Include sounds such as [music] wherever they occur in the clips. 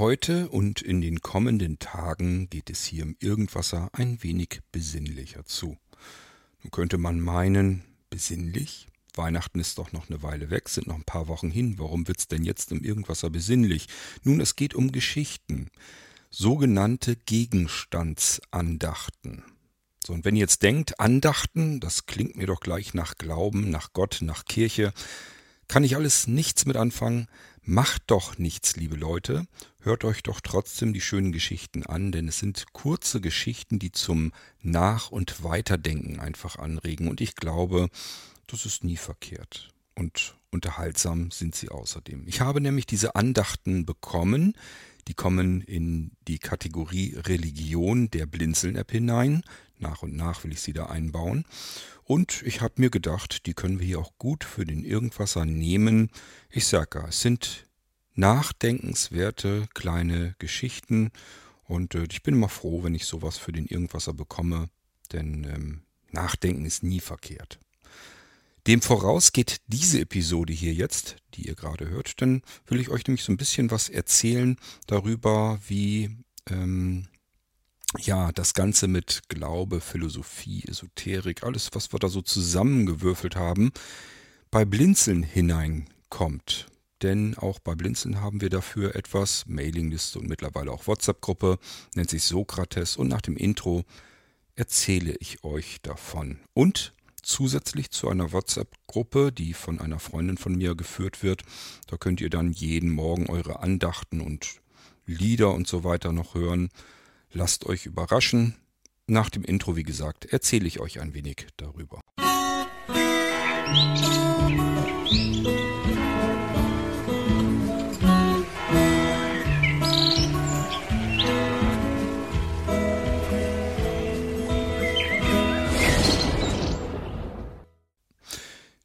Heute und in den kommenden Tagen geht es hier im Irgendwasser ein wenig besinnlicher zu. Nun könnte man meinen, besinnlich? Weihnachten ist doch noch eine Weile weg, sind noch ein paar Wochen hin. Warum wird's denn jetzt im Irgendwasser besinnlich? Nun, es geht um Geschichten. Sogenannte Gegenstandsandachten. So, und wenn ihr jetzt denkt, Andachten, das klingt mir doch gleich nach Glauben, nach Gott, nach Kirche, kann ich alles nichts mit anfangen. Macht doch nichts, liebe Leute. Hört euch doch trotzdem die schönen Geschichten an, denn es sind kurze Geschichten, die zum Nach- und Weiterdenken einfach anregen. Und ich glaube, das ist nie verkehrt. Und unterhaltsam sind sie außerdem. Ich habe nämlich diese Andachten bekommen. Die kommen in die Kategorie Religion der Blinzeln-App hinein. Nach und nach will ich sie da einbauen. Und ich habe mir gedacht, die können wir hier auch gut für den Irgendwasser nehmen. Ich sage ja, es sind nachdenkenswerte kleine Geschichten. Und äh, ich bin immer froh, wenn ich sowas für den Irgendwasser bekomme. Denn ähm, Nachdenken ist nie verkehrt. Dem voraus geht diese Episode hier jetzt, die ihr gerade hört. Dann will ich euch nämlich so ein bisschen was erzählen darüber, wie ähm, ja, das Ganze mit Glaube, Philosophie, Esoterik, alles, was wir da so zusammengewürfelt haben, bei Blinzeln hineinkommt. Denn auch bei Blinzeln haben wir dafür etwas, Mailingliste und mittlerweile auch WhatsApp-Gruppe, nennt sich Sokrates und nach dem Intro erzähle ich euch davon. Und zusätzlich zu einer WhatsApp-Gruppe, die von einer Freundin von mir geführt wird, da könnt ihr dann jeden Morgen eure Andachten und Lieder und so weiter noch hören. Lasst euch überraschen. Nach dem Intro, wie gesagt, erzähle ich euch ein wenig darüber.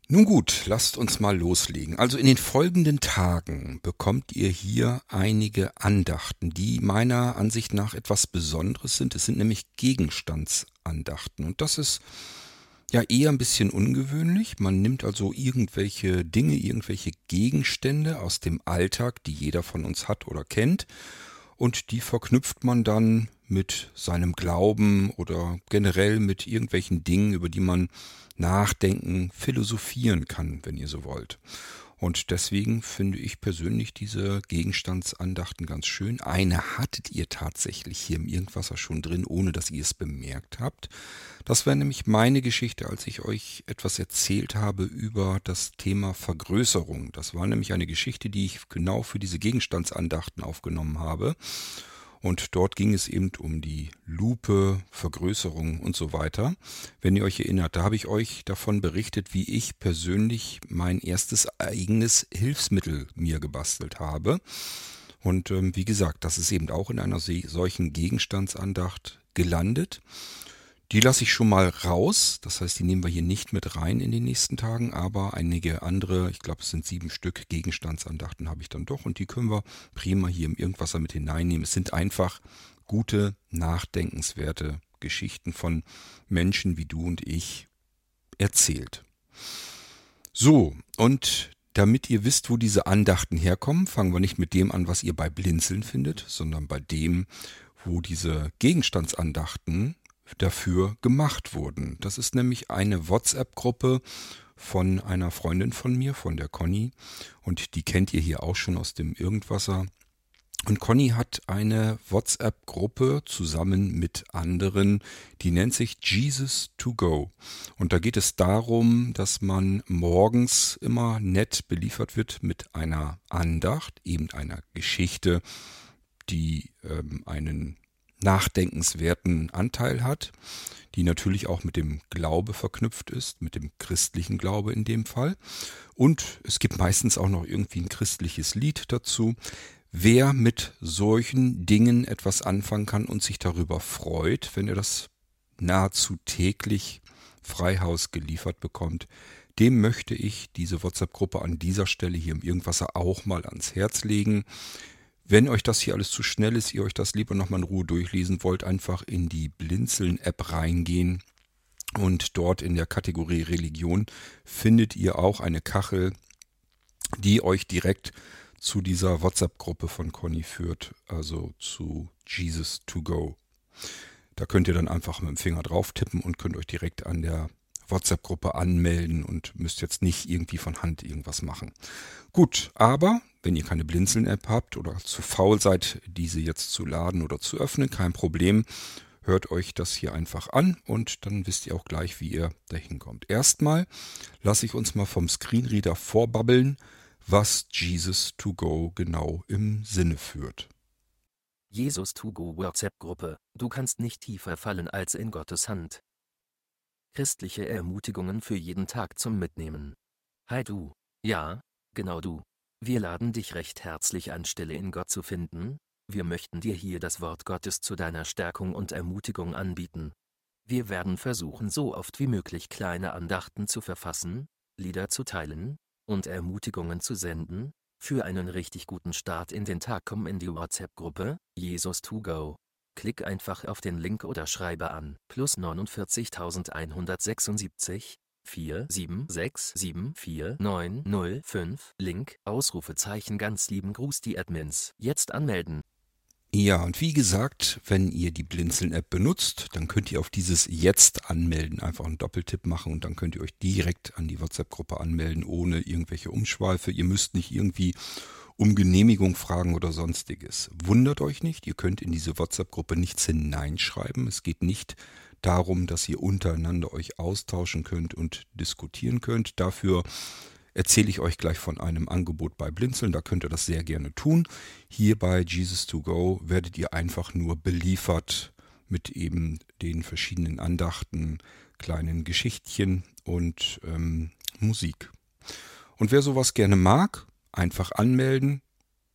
Nun gut, lasst uns mal loslegen. Also in den folgenden Tagen bekommt ihr hier einige Andachten, die meiner Ansicht nach etwas Besonderes sind. Es sind nämlich Gegenstandsandachten. Und das ist ja eher ein bisschen ungewöhnlich. Man nimmt also irgendwelche Dinge, irgendwelche Gegenstände aus dem Alltag, die jeder von uns hat oder kennt, und die verknüpft man dann mit seinem Glauben oder generell mit irgendwelchen Dingen, über die man nachdenken, philosophieren kann, wenn ihr so wollt. Und deswegen finde ich persönlich diese Gegenstandsandachten ganz schön. Eine hattet ihr tatsächlich hier im Irgendwasser schon drin, ohne dass ihr es bemerkt habt. Das wäre nämlich meine Geschichte, als ich euch etwas erzählt habe über das Thema Vergrößerung. Das war nämlich eine Geschichte, die ich genau für diese Gegenstandsandachten aufgenommen habe. Und dort ging es eben um die Lupe, Vergrößerung und so weiter. Wenn ihr euch erinnert, da habe ich euch davon berichtet, wie ich persönlich mein erstes eigenes Hilfsmittel mir gebastelt habe. Und ähm, wie gesagt, das ist eben auch in einer solchen Gegenstandsandacht gelandet. Die lasse ich schon mal raus. Das heißt, die nehmen wir hier nicht mit rein in den nächsten Tagen, aber einige andere, ich glaube es sind sieben Stück Gegenstandsandachten habe ich dann doch und die können wir prima hier im Irgendwasser mit hineinnehmen. Es sind einfach gute, nachdenkenswerte Geschichten von Menschen wie du und ich erzählt. So, und damit ihr wisst, wo diese Andachten herkommen, fangen wir nicht mit dem an, was ihr bei Blinzeln findet, sondern bei dem, wo diese Gegenstandsandachten dafür gemacht wurden. Das ist nämlich eine WhatsApp-Gruppe von einer Freundin von mir, von der Conny. Und die kennt ihr hier auch schon aus dem Irgendwasser. Und Conny hat eine WhatsApp-Gruppe zusammen mit anderen, die nennt sich Jesus to Go. Und da geht es darum, dass man morgens immer nett beliefert wird mit einer Andacht, eben einer Geschichte, die ähm, einen nachdenkenswerten Anteil hat, die natürlich auch mit dem Glaube verknüpft ist, mit dem christlichen Glaube in dem Fall. Und es gibt meistens auch noch irgendwie ein christliches Lied dazu. Wer mit solchen Dingen etwas anfangen kann und sich darüber freut, wenn er das nahezu täglich Freihaus geliefert bekommt, dem möchte ich diese WhatsApp-Gruppe an dieser Stelle hier im Irgendwasser auch mal ans Herz legen. Wenn euch das hier alles zu schnell ist, ihr euch das lieber nochmal in Ruhe durchlesen wollt, einfach in die Blinzeln-App reingehen und dort in der Kategorie Religion findet ihr auch eine Kachel, die euch direkt zu dieser WhatsApp-Gruppe von Conny führt, also zu Jesus to Go. Da könnt ihr dann einfach mit dem Finger drauf tippen und könnt euch direkt an der WhatsApp-Gruppe anmelden und müsst jetzt nicht irgendwie von Hand irgendwas machen. Gut, aber wenn ihr keine Blinzeln-App habt oder zu faul seid, diese jetzt zu laden oder zu öffnen, kein Problem. Hört euch das hier einfach an und dann wisst ihr auch gleich, wie ihr dahin kommt. Erstmal lasse ich uns mal vom Screenreader vorbabbeln, was Jesus to Go genau im Sinne führt. Jesus to Go WhatsApp-Gruppe, du kannst nicht tiefer fallen als in Gottes Hand. Christliche Ermutigungen für jeden Tag zum Mitnehmen. Hi du, ja, genau du. Wir laden dich recht herzlich an, Stille in Gott zu finden. Wir möchten dir hier das Wort Gottes zu deiner Stärkung und Ermutigung anbieten. Wir werden versuchen, so oft wie möglich kleine Andachten zu verfassen, Lieder zu teilen und Ermutigungen zu senden, für einen richtig guten Start in den Tag komm in die WhatsApp-Gruppe, Jesus to go. Klick einfach auf den Link oder schreibe an, plus 49176, 476749005, Link, Ausrufezeichen ganz lieben Gruß die Admins, jetzt anmelden. Ja, und wie gesagt, wenn ihr die Blinzeln-App benutzt, dann könnt ihr auf dieses Jetzt anmelden einfach einen Doppeltipp machen und dann könnt ihr euch direkt an die WhatsApp-Gruppe anmelden, ohne irgendwelche Umschweife. Ihr müsst nicht irgendwie um Genehmigung fragen oder sonstiges. Wundert euch nicht, ihr könnt in diese WhatsApp-Gruppe nichts hineinschreiben. Es geht nicht darum, dass ihr untereinander euch austauschen könnt und diskutieren könnt. Dafür erzähle ich euch gleich von einem Angebot bei Blinzeln. Da könnt ihr das sehr gerne tun. Hier bei Jesus to Go werdet ihr einfach nur beliefert mit eben den verschiedenen Andachten, kleinen Geschichtchen und ähm, Musik. Und wer sowas gerne mag, einfach anmelden.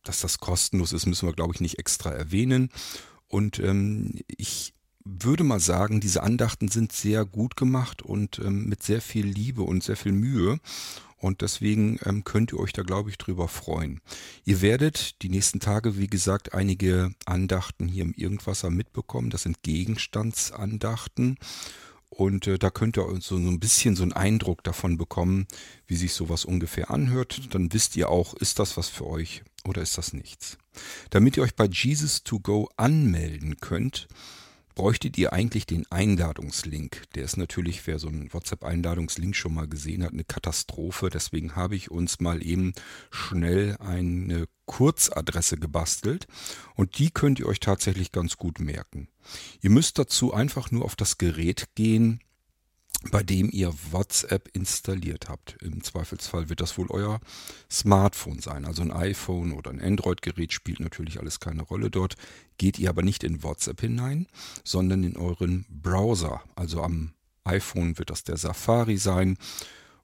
Dass das kostenlos ist, müssen wir, glaube ich, nicht extra erwähnen. Und ähm, ich würde mal sagen, diese Andachten sind sehr gut gemacht und ähm, mit sehr viel Liebe und sehr viel Mühe. Und deswegen ähm, könnt ihr euch da, glaube ich, drüber freuen. Ihr werdet die nächsten Tage, wie gesagt, einige Andachten hier im Irgendwasser mitbekommen. Das sind Gegenstandsandachten. Und äh, da könnt ihr so, so ein bisschen so einen Eindruck davon bekommen, wie sich sowas ungefähr anhört. Dann wisst ihr auch, ist das was für euch oder ist das nichts. Damit ihr euch bei Jesus to Go anmelden könnt, bräuchtet ihr eigentlich den Einladungslink. Der ist natürlich, wer so einen WhatsApp-Einladungslink schon mal gesehen hat, eine Katastrophe. Deswegen habe ich uns mal eben schnell eine Kurzadresse gebastelt und die könnt ihr euch tatsächlich ganz gut merken. Ihr müsst dazu einfach nur auf das Gerät gehen, bei dem ihr WhatsApp installiert habt. Im Zweifelsfall wird das wohl euer Smartphone sein. Also ein iPhone oder ein Android-Gerät spielt natürlich alles keine Rolle dort. Geht ihr aber nicht in WhatsApp hinein, sondern in euren Browser. Also am iPhone wird das der Safari sein.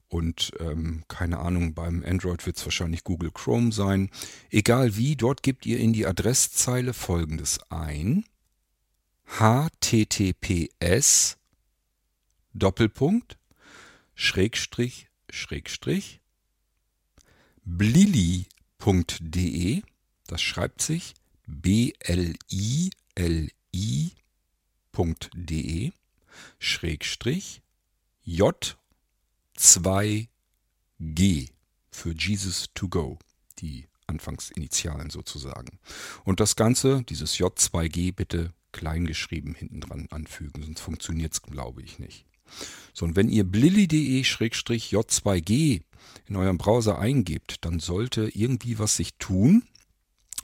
Und ähm, keine Ahnung, beim Android wird es wahrscheinlich Google Chrome sein. Egal wie, dort gebt ihr in die Adresszeile folgendes ein. https Doppelpunkt, Schrägstrich, Schrägstrich, blili.de, das schreibt sich B-L-I-L-I.de, Schrägstrich, J2G für Jesus to go, die Anfangsinitialen sozusagen. Und das Ganze, dieses J2G, bitte kleingeschrieben hinten dran anfügen, sonst funktioniert es, glaube ich, nicht. So, und wenn ihr blilli.de-j2g in eurem Browser eingebt, dann sollte irgendwie was sich tun.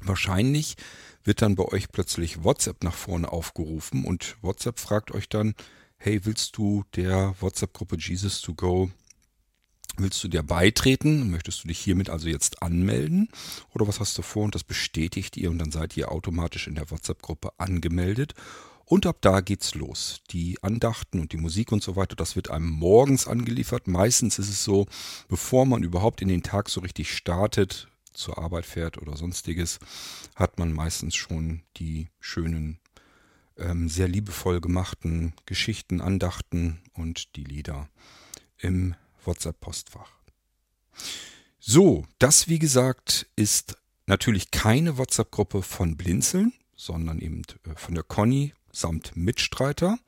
Wahrscheinlich wird dann bei euch plötzlich WhatsApp nach vorne aufgerufen und WhatsApp fragt euch dann, hey, willst du der WhatsApp-Gruppe Jesus to Go, willst du dir beitreten? Möchtest du dich hiermit also jetzt anmelden? Oder was hast du vor? Und das bestätigt ihr und dann seid ihr automatisch in der WhatsApp-Gruppe angemeldet und ab da geht's los. Die Andachten und die Musik und so weiter, das wird einem morgens angeliefert. Meistens ist es so, bevor man überhaupt in den Tag so richtig startet, zur Arbeit fährt oder sonstiges, hat man meistens schon die schönen, ähm, sehr liebevoll gemachten Geschichten, Andachten und die Lieder im WhatsApp-Postfach. So, das wie gesagt ist natürlich keine WhatsApp-Gruppe von Blinzeln, sondern eben äh, von der Conny samt Mitstreiter.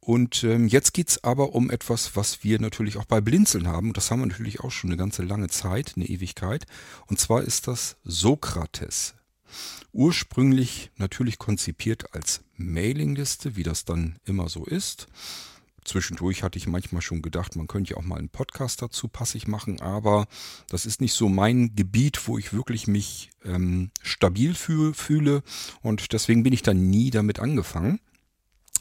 Und ähm, jetzt geht's aber um etwas, was wir natürlich auch bei Blinzeln haben. Das haben wir natürlich auch schon eine ganze lange Zeit, eine Ewigkeit. Und zwar ist das Sokrates. Ursprünglich natürlich konzipiert als Mailingliste, wie das dann immer so ist. Zwischendurch hatte ich manchmal schon gedacht, man könnte ja auch mal einen Podcast dazu passig machen, aber das ist nicht so mein Gebiet, wo ich wirklich mich ähm, stabil fühl, fühle und deswegen bin ich da nie damit angefangen.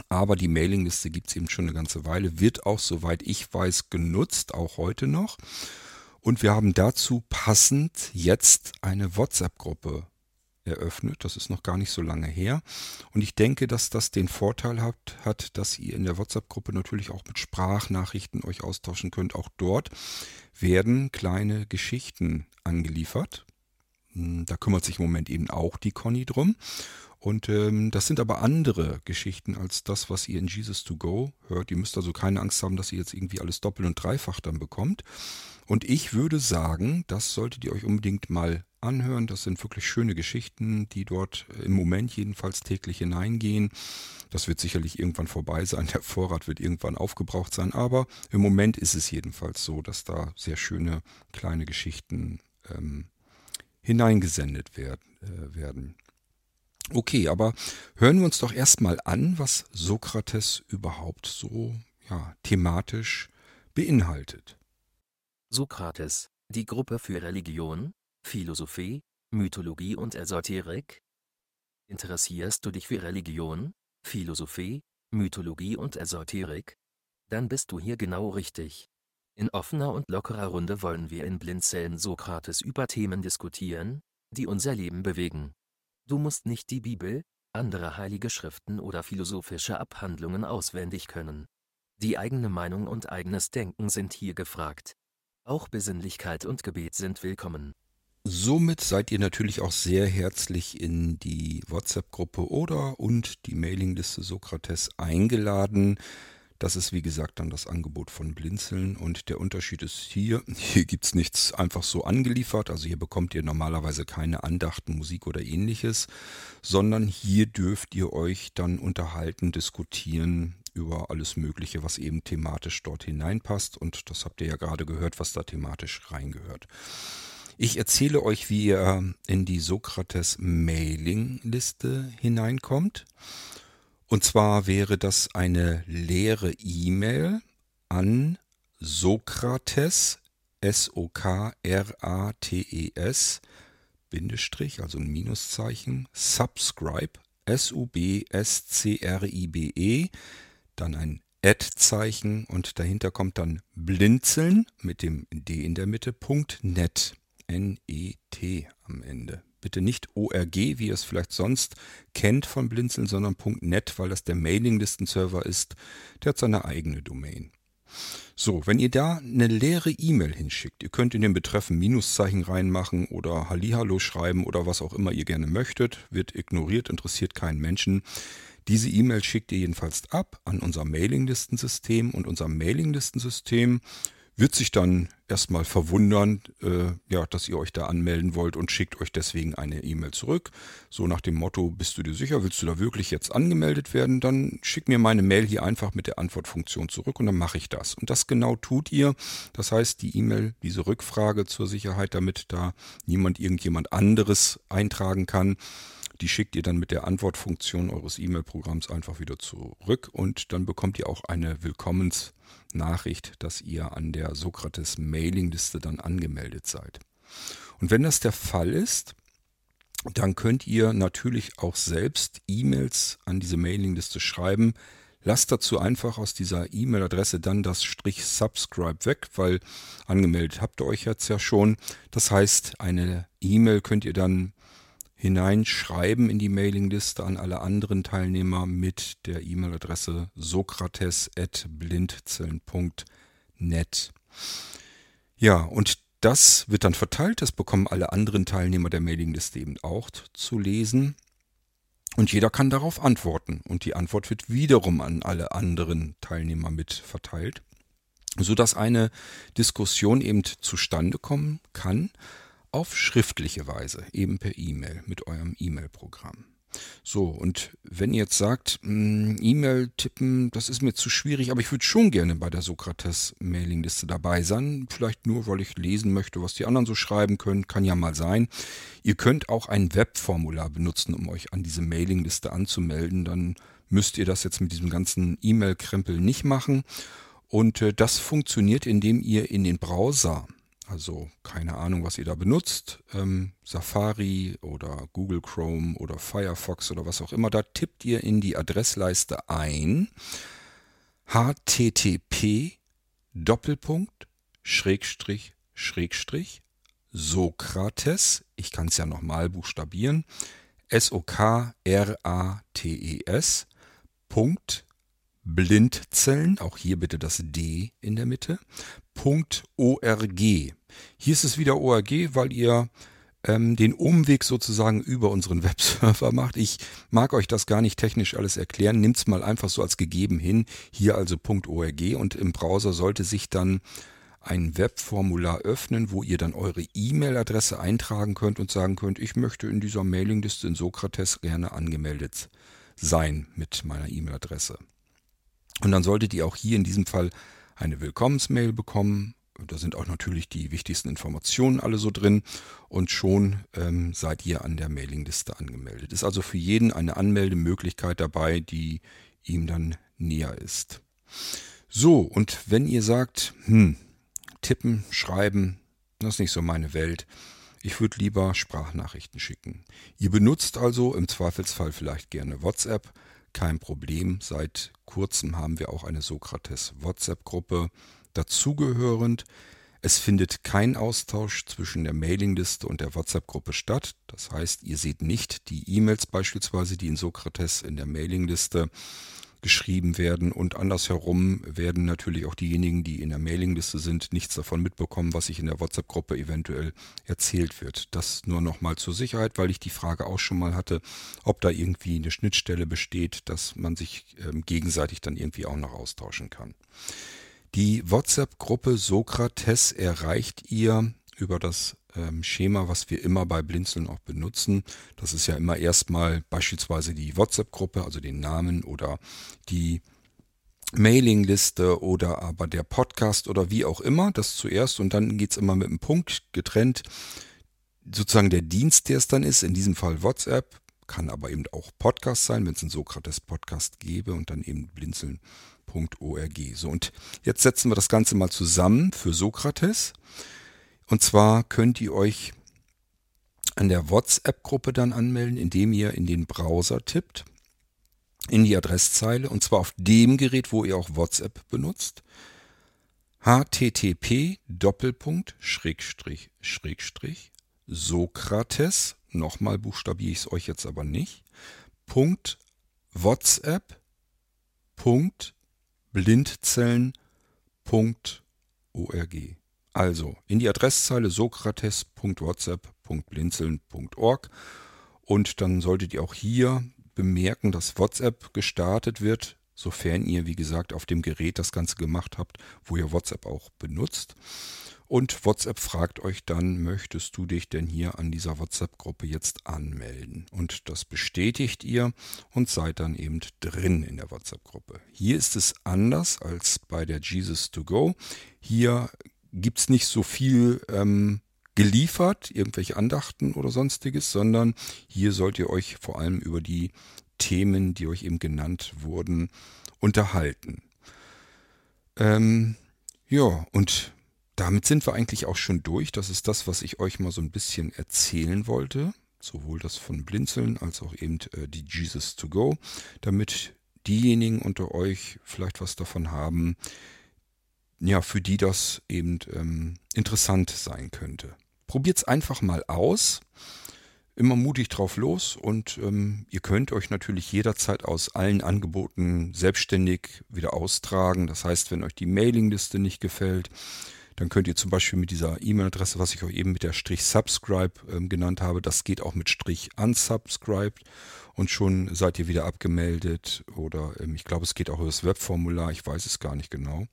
Aber die Mailingliste gibt es eben schon eine ganze Weile, wird auch, soweit ich weiß, genutzt, auch heute noch. Und wir haben dazu passend jetzt eine WhatsApp-Gruppe eröffnet. Das ist noch gar nicht so lange her. Und ich denke, dass das den Vorteil hat, hat dass ihr in der WhatsApp-Gruppe natürlich auch mit Sprachnachrichten euch austauschen könnt. Auch dort werden kleine Geschichten angeliefert. Hm, da kümmert sich im Moment eben auch die Conny drum. Und ähm, das sind aber andere Geschichten als das, was ihr in Jesus to Go hört. Ihr müsst also keine Angst haben, dass ihr jetzt irgendwie alles doppelt und dreifach dann bekommt. Und ich würde sagen, das solltet ihr euch unbedingt mal anhören. Das sind wirklich schöne Geschichten, die dort im Moment jedenfalls täglich hineingehen. Das wird sicherlich irgendwann vorbei sein. Der Vorrat wird irgendwann aufgebraucht sein. Aber im Moment ist es jedenfalls so, dass da sehr schöne kleine Geschichten ähm, hineingesendet werden, äh, werden. Okay, aber hören wir uns doch erstmal an, was Sokrates überhaupt so ja, thematisch beinhaltet. Sokrates, die Gruppe für Religion, Philosophie, Mythologie und Esoterik? Interessierst du dich für Religion, Philosophie, Mythologie und Esoterik? Dann bist du hier genau richtig. In offener und lockerer Runde wollen wir in Blindzellen Sokrates über Themen diskutieren, die unser Leben bewegen. Du musst nicht die Bibel, andere heilige Schriften oder philosophische Abhandlungen auswendig können. Die eigene Meinung und eigenes Denken sind hier gefragt. Auch Besinnlichkeit und Gebet sind willkommen. Somit seid ihr natürlich auch sehr herzlich in die WhatsApp-Gruppe oder und die Mailingliste Sokrates eingeladen. Das ist wie gesagt dann das Angebot von Blinzeln und der Unterschied ist hier, [laughs] hier gibt es nichts einfach so angeliefert, also hier bekommt ihr normalerweise keine Andachten, Musik oder ähnliches, sondern hier dürft ihr euch dann unterhalten, diskutieren über alles Mögliche, was eben thematisch dort hineinpasst und das habt ihr ja gerade gehört, was da thematisch reingehört. Ich erzähle euch, wie ihr in die Sokrates Mailing-Liste hineinkommt. Und zwar wäre das eine leere E-Mail an Sokrates, S-O-K-R-A-T-E-S, Bindestrich, also ein Minuszeichen, subscribe, S-U-B-S-C-R-I-B-E, dann ein Ad-Zeichen und dahinter kommt dann blinzeln mit dem D in der Mitte, Punkt net. N-E-T am Ende. Bitte nicht ORG, wie ihr es vielleicht sonst kennt von Blinzeln, sondern .net, weil das der Mailinglistenserver ist. Der hat seine eigene Domain. So, wenn ihr da eine leere E-Mail hinschickt, ihr könnt in den Betreffen Minuszeichen reinmachen oder Hallihallo schreiben oder was auch immer ihr gerne möchtet, wird ignoriert, interessiert keinen Menschen. Diese E-Mail schickt ihr jedenfalls ab an unser Mailinglistensystem und unser Mailinglistensystem wird sich dann erstmal verwundern, äh, ja, dass ihr euch da anmelden wollt und schickt euch deswegen eine E-Mail zurück. So nach dem Motto, bist du dir sicher, willst du da wirklich jetzt angemeldet werden? Dann schick mir meine Mail hier einfach mit der Antwortfunktion zurück und dann mache ich das. Und das genau tut ihr. Das heißt, die E-Mail, diese Rückfrage zur Sicherheit, damit da niemand irgendjemand anderes eintragen kann, die schickt ihr dann mit der Antwortfunktion eures E-Mail-Programms einfach wieder zurück und dann bekommt ihr auch eine Willkommensnachricht, dass ihr an der Sokrates Mailingliste dann angemeldet seid. Und wenn das der Fall ist, dann könnt ihr natürlich auch selbst E-Mails an diese Mailingliste schreiben. Lasst dazu einfach aus dieser E-Mail-Adresse dann das Strich Subscribe weg, weil angemeldet habt ihr euch jetzt ja schon. Das heißt, eine E-Mail könnt ihr dann hineinschreiben in die Mailingliste an alle anderen Teilnehmer mit der E-Mail-Adresse sokrates.blindzellen.net. Ja, und das wird dann verteilt, das bekommen alle anderen Teilnehmer der Mailingliste eben auch zu lesen. Und jeder kann darauf antworten. Und die Antwort wird wiederum an alle anderen Teilnehmer mit verteilt, sodass eine Diskussion eben zustande kommen kann auf schriftliche Weise, eben per E-Mail mit eurem E-Mail-Programm. So, und wenn ihr jetzt sagt, hm, E-Mail tippen, das ist mir zu schwierig, aber ich würde schon gerne bei der Sokrates-Mailingliste dabei sein. Vielleicht nur, weil ich lesen möchte, was die anderen so schreiben können. Kann ja mal sein. Ihr könnt auch ein Webformular benutzen, um euch an diese Mailingliste anzumelden. Dann müsst ihr das jetzt mit diesem ganzen E-Mail-Krempel nicht machen. Und äh, das funktioniert, indem ihr in den Browser also keine Ahnung, was ihr da benutzt. Ähm, Safari oder Google Chrome oder Firefox oder was auch immer. Da tippt ihr in die Adressleiste ein http Doppelpunkt Schrägstrich Schrägstrich Sokrates. Ich kann es ja nochmal buchstabieren. S-O-K-R-A-T-E-S. Punkt Blindzellen, auch hier bitte das D in der Mitte, .org. Hier ist es wieder ORG, weil ihr ähm, den Umweg sozusagen über unseren [laughs] Webserver macht. Ich mag euch das gar nicht technisch alles erklären. Nimmt's mal einfach so als gegeben hin. Hier also .org und im Browser sollte sich dann ein Webformular öffnen, wo ihr dann eure E-Mail-Adresse eintragen könnt und sagen könnt, ich möchte in dieser Mailingliste in Sokrates gerne angemeldet sein mit meiner E-Mail-Adresse. Und dann solltet ihr auch hier in diesem Fall eine Willkommensmail bekommen. Da sind auch natürlich die wichtigsten Informationen alle so drin und schon ähm, seid ihr an der Mailingliste angemeldet. Ist also für jeden eine Anmeldemöglichkeit dabei, die ihm dann näher ist. So, und wenn ihr sagt, hm, tippen, schreiben, das ist nicht so meine Welt, ich würde lieber Sprachnachrichten schicken. Ihr benutzt also im Zweifelsfall vielleicht gerne WhatsApp, kein Problem. Seit kurzem haben wir auch eine Sokrates WhatsApp-Gruppe dazugehörend. Es findet kein Austausch zwischen der Mailingliste und der WhatsApp-Gruppe statt. Das heißt, ihr seht nicht die E-Mails beispielsweise, die in Sokrates in der Mailingliste geschrieben werden und andersherum werden natürlich auch diejenigen, die in der Mailingliste sind, nichts davon mitbekommen, was sich in der WhatsApp-Gruppe eventuell erzählt wird. Das nur nochmal zur Sicherheit, weil ich die Frage auch schon mal hatte, ob da irgendwie eine Schnittstelle besteht, dass man sich ähm, gegenseitig dann irgendwie auch noch austauschen kann. Die WhatsApp-Gruppe Sokrates erreicht ihr über das ähm, Schema, was wir immer bei Blinzeln auch benutzen. Das ist ja immer erstmal beispielsweise die WhatsApp-Gruppe, also den Namen oder die Mailingliste oder aber der Podcast oder wie auch immer, das zuerst und dann geht es immer mit einem Punkt getrennt. Sozusagen der Dienst, der es dann ist, in diesem Fall WhatsApp, kann aber eben auch Podcast sein, wenn es einen Sokrates-Podcast gäbe und dann eben blinzeln.org. So, und jetzt setzen wir das Ganze mal zusammen für Sokrates. Und zwar könnt ihr euch an der WhatsApp-Gruppe dann anmelden, indem ihr in den Browser tippt, in die Adresszeile, und zwar auf dem Gerät, wo ihr auch WhatsApp benutzt, http Doppelpunkt Schrägstrich Schrägstrich Sokrates, nochmal buchstabiere ich es euch jetzt aber nicht, Punkt WhatsApp Punkt Blindzellen Punkt org. Also in die Adresszeile sokrates.whatsapp.blinzeln.org und dann solltet ihr auch hier bemerken, dass WhatsApp gestartet wird, sofern ihr, wie gesagt, auf dem Gerät das Ganze gemacht habt, wo ihr WhatsApp auch benutzt. Und WhatsApp fragt euch dann, möchtest du dich denn hier an dieser WhatsApp-Gruppe jetzt anmelden? Und das bestätigt ihr und seid dann eben drin in der WhatsApp-Gruppe. Hier ist es anders als bei der Jesus to Go. Hier gibt es nicht so viel ähm, geliefert, irgendwelche Andachten oder sonstiges, sondern hier sollt ihr euch vor allem über die Themen, die euch eben genannt wurden, unterhalten. Ähm, ja, und damit sind wir eigentlich auch schon durch. Das ist das, was ich euch mal so ein bisschen erzählen wollte. Sowohl das von Blinzeln als auch eben äh, die Jesus to Go, damit diejenigen unter euch vielleicht was davon haben, ja, für die das eben ähm, interessant sein könnte. Probiert's einfach mal aus. Immer mutig drauf los und ähm, ihr könnt euch natürlich jederzeit aus allen Angeboten selbstständig wieder austragen. Das heißt, wenn euch die Mailingliste nicht gefällt, dann könnt ihr zum Beispiel mit dieser E-Mail-Adresse, was ich euch eben mit der Strich Subscribe ähm, genannt habe, das geht auch mit Strich Unsubscribed und schon seid ihr wieder abgemeldet oder ähm, ich glaube, es geht auch über das Webformular, ich weiß es gar nicht genau.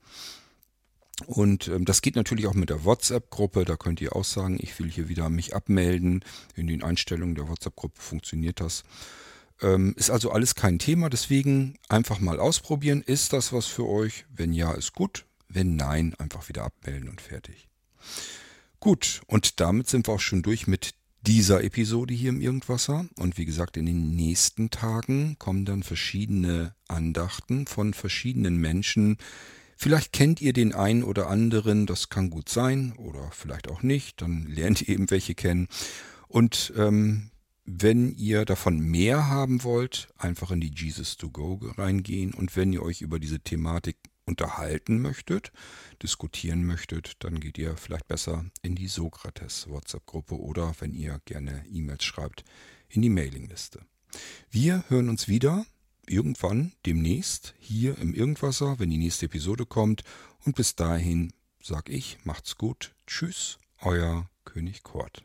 Und ähm, das geht natürlich auch mit der WhatsApp-Gruppe. Da könnt ihr auch sagen, ich will hier wieder mich abmelden. In den Einstellungen der WhatsApp-Gruppe funktioniert das. Ähm, ist also alles kein Thema, deswegen einfach mal ausprobieren. Ist das was für euch? Wenn ja, ist gut. Wenn nein, einfach wieder abmelden und fertig. Gut, und damit sind wir auch schon durch mit dieser Episode hier im Irgendwasser. Und wie gesagt, in den nächsten Tagen kommen dann verschiedene Andachten von verschiedenen Menschen. Vielleicht kennt ihr den einen oder anderen, das kann gut sein, oder vielleicht auch nicht, dann lernt [laughs] ihr eben welche kennen. Und ähm, wenn ihr davon mehr haben wollt, einfach in die Jesus to Go reingehen. Und wenn ihr euch über diese Thematik unterhalten möchtet, diskutieren möchtet, dann geht ihr vielleicht besser in die Sokrates WhatsApp-Gruppe oder wenn ihr gerne E-Mails schreibt, in die Mailingliste. Wir hören uns wieder irgendwann demnächst hier im Irgendwasser, wenn die nächste Episode kommt. Und bis dahin sag ich, macht's gut. Tschüss, euer König Kort.